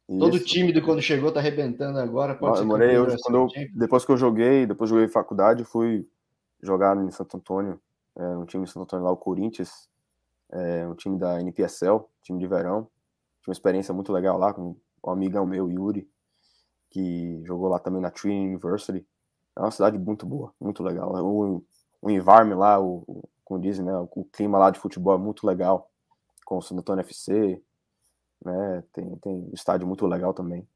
Todo tímido quando chegou, tá arrebentando agora. Pode eu morei, eu, eu, depois que eu joguei, depois joguei faculdade, fui jogar em Santo Antônio, é, um time de Santo Antônio lá, o Corinthians, é, um time da NPSL, time de verão. Tive uma experiência muito legal lá com um amigão meu, Yuri, que jogou lá também na Trinity University. É uma cidade muito boa, muito legal. O, o environment lá, o, como dizem, né, o clima lá de futebol é muito legal, com o Santo Antônio FC, né? Tem, tem estádio muito legal também.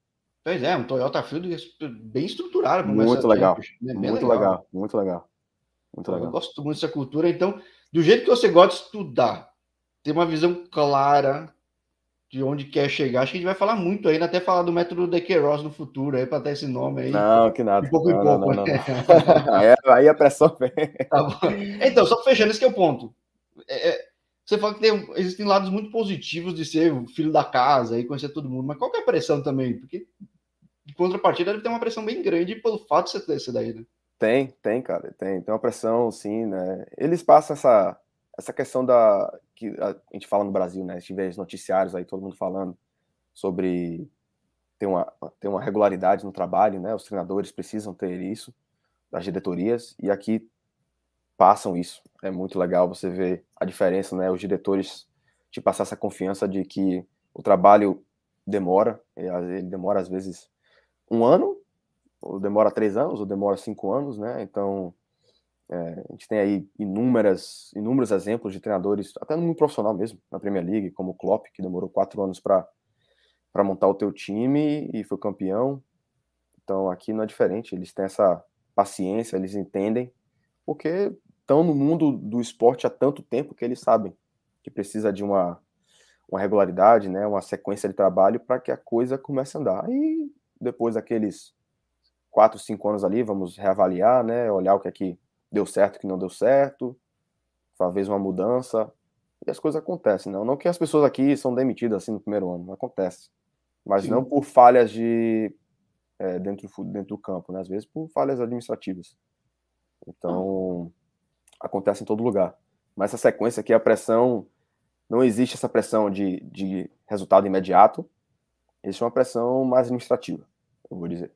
Pois é, um Toyota Field bem estruturado. Muito legal, tempo, né? muito legal. legal, muito legal. Muito legal. Eu gosto muito dessa cultura. Então, do jeito que você gosta de estudar, ter uma visão clara de onde quer chegar. Acho que a gente vai falar muito ainda, até falar do método de Queiroz no futuro, aí para ter esse nome aí. Não, que nada. De pouco não, em pouco. Não, não, <laughs> aí, aí, a pressão vem. Tá então, só fechando, esse é o ponto. É, é, você fala que tem, existem lados muito positivos de ser o filho da casa e conhecer todo mundo, mas qual que é a pressão também? Porque, de contrapartida, deve ter uma pressão bem grande pelo fato de você ter daí, né? Tem, tem, cara, tem. Tem uma pressão, sim, né? Eles passam essa, essa questão da que a gente fala no Brasil, né? A gente vê os noticiários aí, todo mundo falando sobre ter uma, ter uma regularidade no trabalho, né? Os treinadores precisam ter isso, das diretorias, e aqui passam isso. É muito legal você ver a diferença, né? Os diretores te passar essa confiança de que o trabalho demora, ele demora às vezes um ano, ou demora três anos, ou demora cinco anos, né? Então, é, a gente tem aí inúmeras, inúmeros exemplos de treinadores, até no mundo profissional mesmo, na Premier League, como o Klopp, que demorou quatro anos para montar o teu time e foi campeão. Então aqui não é diferente, eles têm essa paciência, eles entendem, porque estão no mundo do esporte há tanto tempo que eles sabem que precisa de uma, uma regularidade, né, uma sequência de trabalho para que a coisa comece a andar. E depois daqueles quatro, cinco anos ali, vamos reavaliar, né, olhar o que é que deu certo, que não deu certo, talvez uma mudança, e as coisas acontecem, não, não que as pessoas aqui são demitidas assim no primeiro ano, acontece, mas Sim. não por falhas de é, dentro, dentro do campo, né, às vezes por falhas administrativas. Então. Acontece em todo lugar. Mas essa sequência aqui, a pressão, não existe essa pressão de, de resultado imediato, existe uma pressão mais administrativa, eu vou dizer.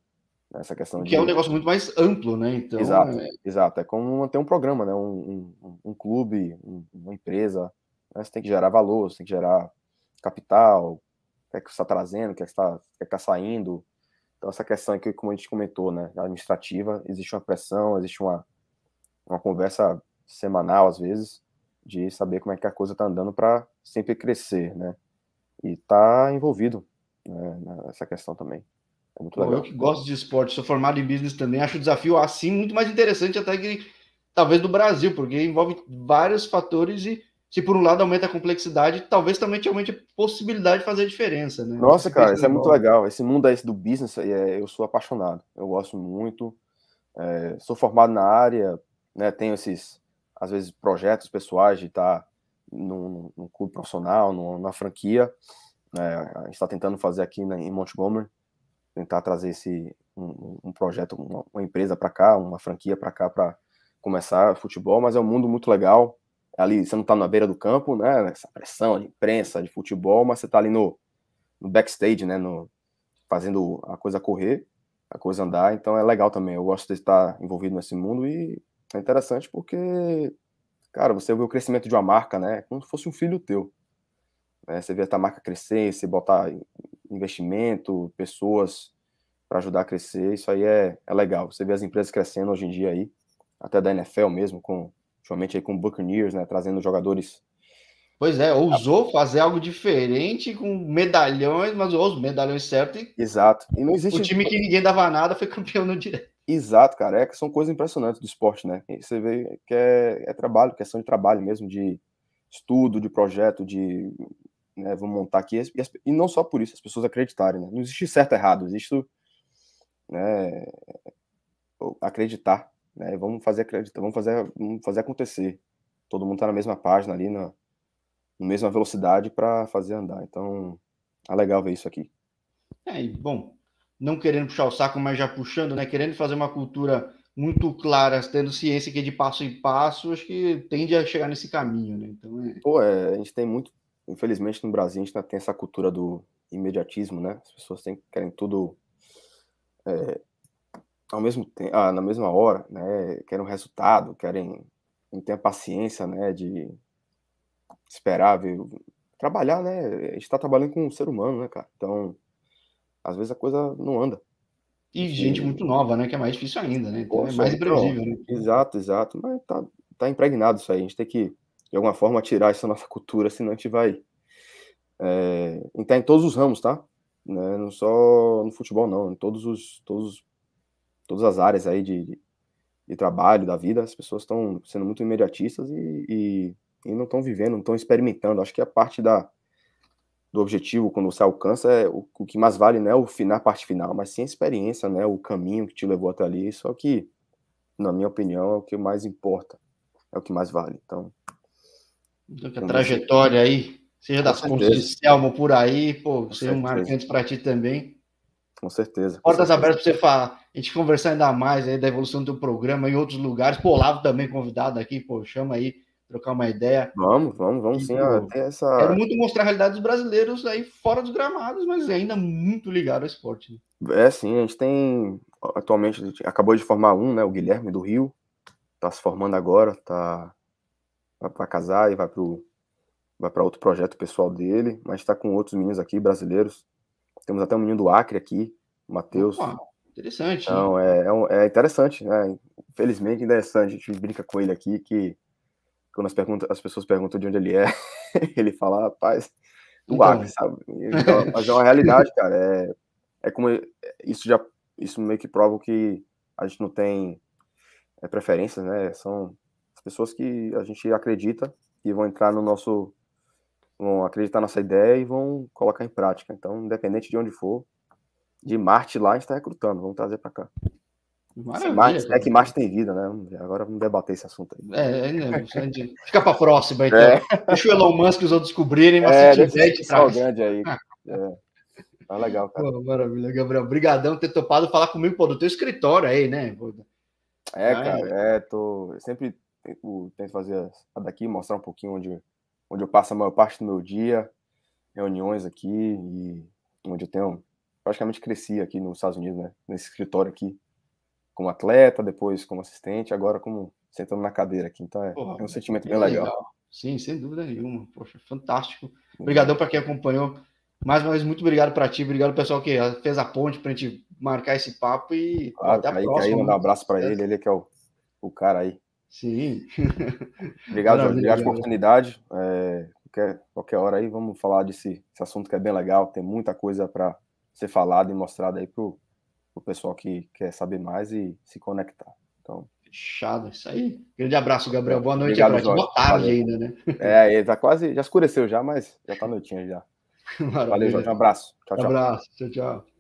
Essa questão que de... é um negócio muito mais amplo, né? Então, exato, é... exato. É como manter um programa, né? Um, um, um clube, um, uma empresa. Né? Você tem que gerar valor, você tem que gerar capital, o que é que você está trazendo, o que é que está é tá saindo. Então, essa questão aqui, como a gente comentou, né? Administrativa, existe uma pressão, existe uma, uma conversa semanal, às vezes, de saber como é que a coisa está andando para sempre crescer, né? E tá envolvido né, nessa questão também. É muito legal. Eu que gosto de esporte, sou formado em business também, acho o desafio assim muito mais interessante até que talvez do Brasil, porque envolve vários fatores e se por um lado aumenta a complexidade, talvez também te aumente a possibilidade de fazer a diferença, né? Nossa, cara, isso é muito legal. Esse mundo aí do business, é, eu sou apaixonado. Eu gosto muito. É, sou formado na área, né? Tenho esses, às vezes, projetos pessoais de estar num, num clube profissional, numa, franquia. Né? A gente está tentando fazer aqui né, em Montgomery tentar trazer esse um, um projeto, uma, uma empresa para cá, uma franquia para cá para começar futebol, mas é um mundo muito legal. Ali você não está na beira do campo, né? Essa pressão de imprensa, de futebol, mas você está ali no, no backstage, né? No, fazendo a coisa correr, a coisa andar. Então é legal também. Eu gosto de estar envolvido nesse mundo e é interessante porque, cara, você vê o crescimento de uma marca, né? Como se fosse um filho teu. Né? Você vê a marca crescer, você botar investimento, pessoas para ajudar a crescer, isso aí é, é legal. Você vê as empresas crescendo hoje em dia aí, até da NFL mesmo, com, ultimamente aí com o Buccaneers, né, trazendo jogadores. Pois é, ousou fazer algo diferente com medalhões, mas os medalhões certos. Exato. E não existe. O time que ninguém dava nada foi <laughs> campeão no direto. Exato, cara. É são coisas impressionantes do esporte, né? Você vê que é, é trabalho, questão de trabalho mesmo, de estudo, de projeto, de né, vamos montar aqui, e, e, não só por isso, as pessoas acreditarem, né? Não existe certo e errado, existe né, acreditar, né? Vamos fazer acreditar, vamos fazer, vamos fazer acontecer. Todo mundo está na mesma página ali, na, na mesma velocidade para fazer andar. Então, é legal ver isso aqui. É, bom, não querendo puxar o saco, mas já puxando, né? Querendo fazer uma cultura muito clara, tendo ciência que é de passo em passo, acho que tende a chegar nesse caminho, né? Então é... Pô, é, a gente tem muito infelizmente no Brasil a gente tem essa cultura do imediatismo, né? As pessoas têm, querem tudo é, ao mesmo tempo, ah, na mesma hora, né? Querem um resultado, querem não tem a paciência, né? De esperar, ver, trabalhar, né? A gente está trabalhando com um ser humano, né, cara? Então, às vezes a coisa não anda. E gente muito nova, né? Que é mais difícil ainda, né? Então é mais imprevisível, né? Exato, exato. Mas tá, tá impregnado isso aí. A gente tem que de alguma forma, tirar essa nossa cultura, senão a gente vai é, entrar em todos os ramos, tá? Né? Não só no futebol, não, em todos os, todos, todas as áreas aí de, de trabalho, da vida, as pessoas estão sendo muito imediatistas e, e, e não estão vivendo, não estão experimentando. Acho que a parte da, do objetivo, quando você alcança, é o, o que mais vale não é o final, a parte final, mas sim a experiência, né? O caminho que te levou até ali. Só que, na minha opinião, é o que mais importa, é o que mais vale. Então, então a trajetória aí, seja das pontes de Selmo por aí, pô, seja um marcante para ti também. Com certeza. Com Portas certeza. abertas para você falar, a gente conversar ainda mais aí da evolução do programa em outros lugares. Pô, Lavo também convidado aqui, pô, chama aí, trocar uma ideia. Vamos, vamos, vamos sim. essa... Quero muito mostrar a realidade dos brasileiros aí fora dos gramados, mas ainda muito ligado ao esporte. Né? É, sim, a gente tem, atualmente, gente acabou de formar um, né, o Guilherme do Rio, tá se formando agora, tá vai casar e vai para vai para outro projeto pessoal dele, mas está com outros meninos aqui brasileiros. Temos até um menino do Acre aqui, o Matheus. Interessante. Então, é, é, é, interessante, né? Infelizmente, interessante. A gente brinca com ele aqui que quando as, perguntas, as pessoas perguntam de onde ele é, <laughs> ele fala, rapaz, do então... Acre, sabe? Então, mas é uma realidade, cara. É, é como isso já isso meio que prova que a gente não tem é, preferências, né? São as pessoas que a gente acredita e vão entrar no nosso vão acreditar nessa ideia e vão colocar em prática. Então, independente de onde for, de Marte lá a gente está recrutando, vamos trazer para cá. Maravilha, Marte, é que Marte tem vida, né? Agora vamos debater esse assunto aí. É, é né? fica para próxima, então. É. Deixa o Elon Musk e os outros descobrirem, mas é, se tiver de trás. grande aí. É. Tá legal, cara. Pô, maravilha, Gabriel. Obrigadão por ter topado falar comigo, pô, do teu escritório aí, né? É, cara, é, tô... Eu sempre tento, tento fazer a daqui, mostrar um pouquinho onde onde eu passo a maior parte do meu dia, reuniões aqui, e onde eu tenho praticamente cresci aqui nos Estados Unidos, né? Nesse escritório aqui, como atleta, depois como assistente, agora como sentando na cadeira aqui. Então é, Porra, é um sentimento bem legal. legal. Sim, sem dúvida nenhuma. Poxa, fantástico. Obrigadão para quem acompanhou. Mais uma vez, muito obrigado para ti, obrigado pessoal que fez a ponte para a gente marcar esse papo e claro, até a aí, próxima. Aí, mandar um abraço para ele, ele que é o, o cara aí. Sim. <laughs> Obrigado, obrigado pela oportunidade. É, qualquer, qualquer hora aí, vamos falar desse assunto que é bem legal. Tem muita coisa para ser falada e mostrada aí para o pessoal que quer saber mais e se conectar. Então. Fechado, isso aí. Grande abraço, Gabriel. Boa noite Obrigado, Boa tarde Valeu. ainda, né? É, tá quase, já escureceu já, mas já tá noitinha já. Maravilha. <laughs> Valeu, Jorge. Um abraço. Tchau, tchau. Um abraço. Tchau, tchau.